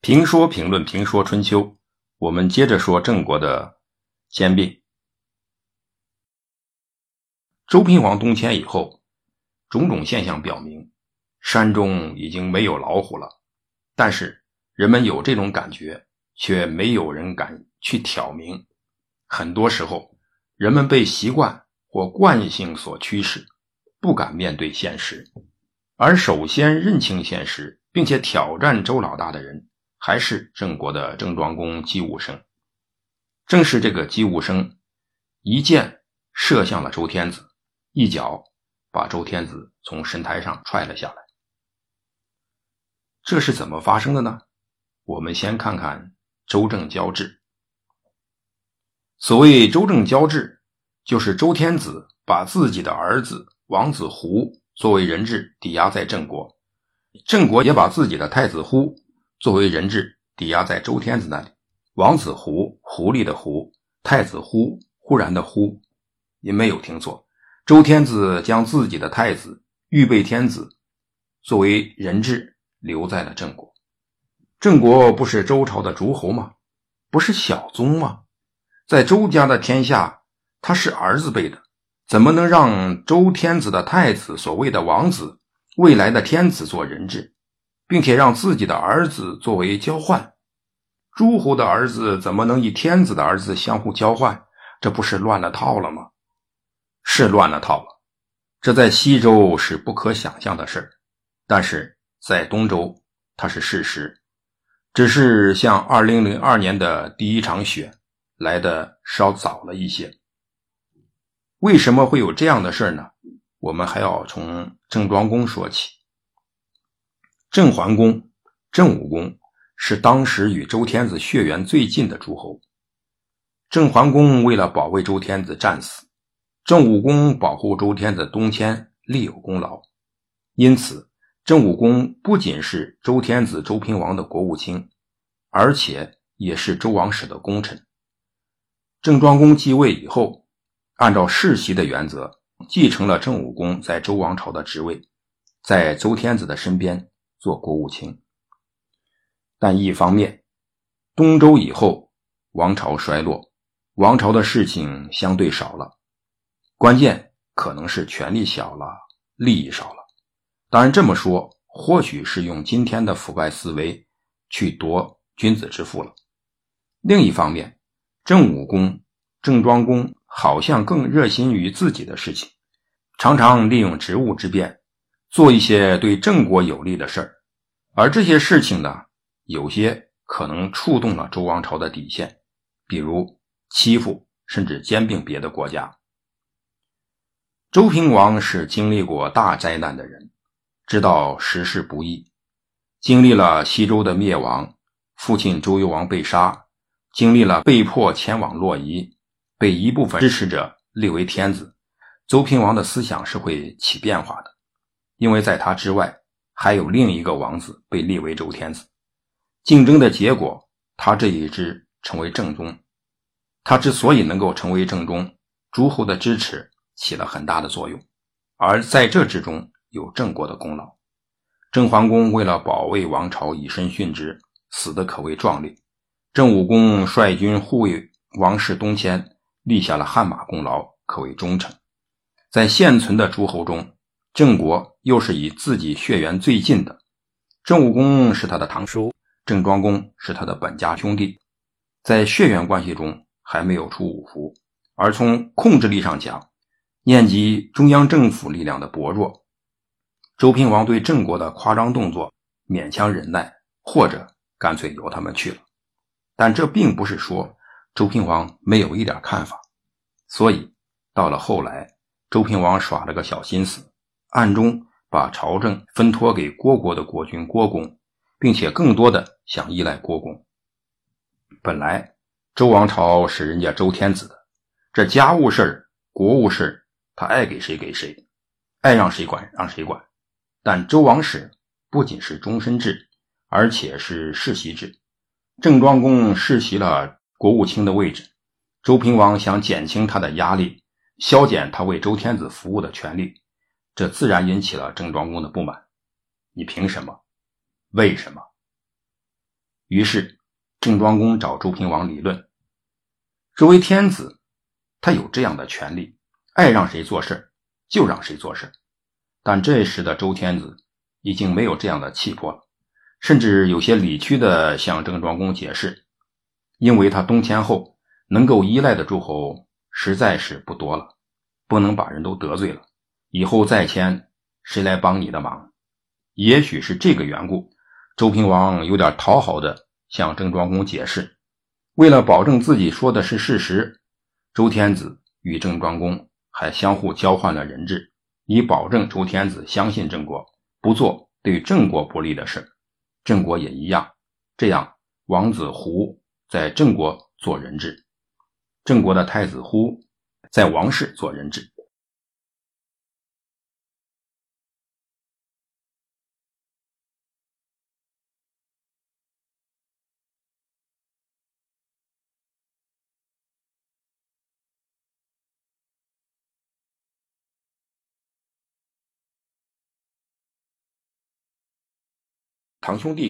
评说评论评说春秋，我们接着说郑国的兼并。周平王东迁以后，种种现象表明，山中已经没有老虎了。但是人们有这种感觉，却没有人敢去挑明。很多时候，人们被习惯或惯性所驱使，不敢面对现实。而首先认清现实，并且挑战周老大的人。还是郑国的郑庄公姬武生，正是这个姬武生一箭射向了周天子，一脚把周天子从神台上踹了下来。这是怎么发生的呢？我们先看看周郑交质。所谓周郑交质，就是周天子把自己的儿子王子胡作为人质抵押在郑国，郑国也把自己的太子忽。作为人质抵押在周天子那里，王子胡狐狸的狐，太子忽忽然的忽，您没有听错。周天子将自己的太子预备天子作为人质留在了郑国。郑国不是周朝的诸侯吗？不是小宗吗？在周家的天下，他是儿子辈的，怎么能让周天子的太子所谓的王子未来的天子做人质？并且让自己的儿子作为交换，诸侯的儿子怎么能与天子的儿子相互交换？这不是乱了套了吗？是乱了套了。这在西周是不可想象的事儿，但是在东周它是事实，只是像二零零二年的第一场雪来的稍早了一些。为什么会有这样的事儿呢？我们还要从郑庄公说起。郑桓公、郑武公是当时与周天子血缘最近的诸侯。郑桓公为了保卫周天子战死，郑武公保护周天子东迁立有功劳。因此，郑武公不仅是周天子周平王的国务卿，而且也是周王室的功臣。郑庄公继位以后，按照世袭的原则，继承了郑武公在周王朝的职位，在周天子的身边。做国务卿，但一方面，东周以后王朝衰落，王朝的事情相对少了，关键可能是权力小了，利益少了。当然这么说，或许是用今天的腐败思维去夺君子之腹了。另一方面，郑武公、郑庄公好像更热心于自己的事情，常常利用职务之便。做一些对郑国有利的事儿，而这些事情呢，有些可能触动了周王朝的底线，比如欺负甚至兼并别的国家。周平王是经历过大灾难的人，知道时事不易，经历了西周的灭亡，父亲周幽王被杀，经历了被迫前往洛邑，被一部分支持者立为天子，周平王的思想是会起变化的。因为在他之外，还有另一个王子被立为周天子，竞争的结果，他这一支成为正宗。他之所以能够成为正宗，诸侯的支持起了很大的作用，而在这之中有郑国的功劳。郑桓公为了保卫王朝，以身殉职，死的可谓壮烈。郑武公率军护卫王室东迁，立下了汗马功劳，可谓忠诚。在现存的诸侯中，郑国又是以自己血缘最近的，郑武公是他的堂叔，郑庄公是他的本家兄弟，在血缘关系中还没有出五福，而从控制力上讲，念及中央政府力量的薄弱，周平王对郑国的夸张动作勉强忍耐，或者干脆由他们去了。但这并不是说周平王没有一点看法，所以到了后来，周平王耍了个小心思。暗中把朝政分托给郭国的国君郭公，并且更多的想依赖郭公。本来周王朝是人家周天子的，这家务事儿国务事儿他爱给谁给谁，爱让谁管让谁管。但周王室不仅是终身制，而且是世袭制。郑庄公世袭了国务卿的位置，周平王想减轻他的压力，削减他为周天子服务的权利。这自然引起了郑庄公的不满。你凭什么？为什么？于是郑庄公找周平王理论。作为天子，他有这样的权利，爱让谁做事就让谁做事。但这时的周天子已经没有这样的气魄了，甚至有些理屈的向郑庄公解释，因为他东迁后能够依赖的诸侯实在是不多了，不能把人都得罪了。以后再迁，谁来帮你的忙？也许是这个缘故，周平王有点讨好的向郑庄公解释。为了保证自己说的是事实，周天子与郑庄公还相互交换了人质。以保证周天子相信郑国，不做对郑国不利的事，郑国也一样。这样，王子胡在郑国做人质，郑国的太子忽在王室做人质。堂兄弟。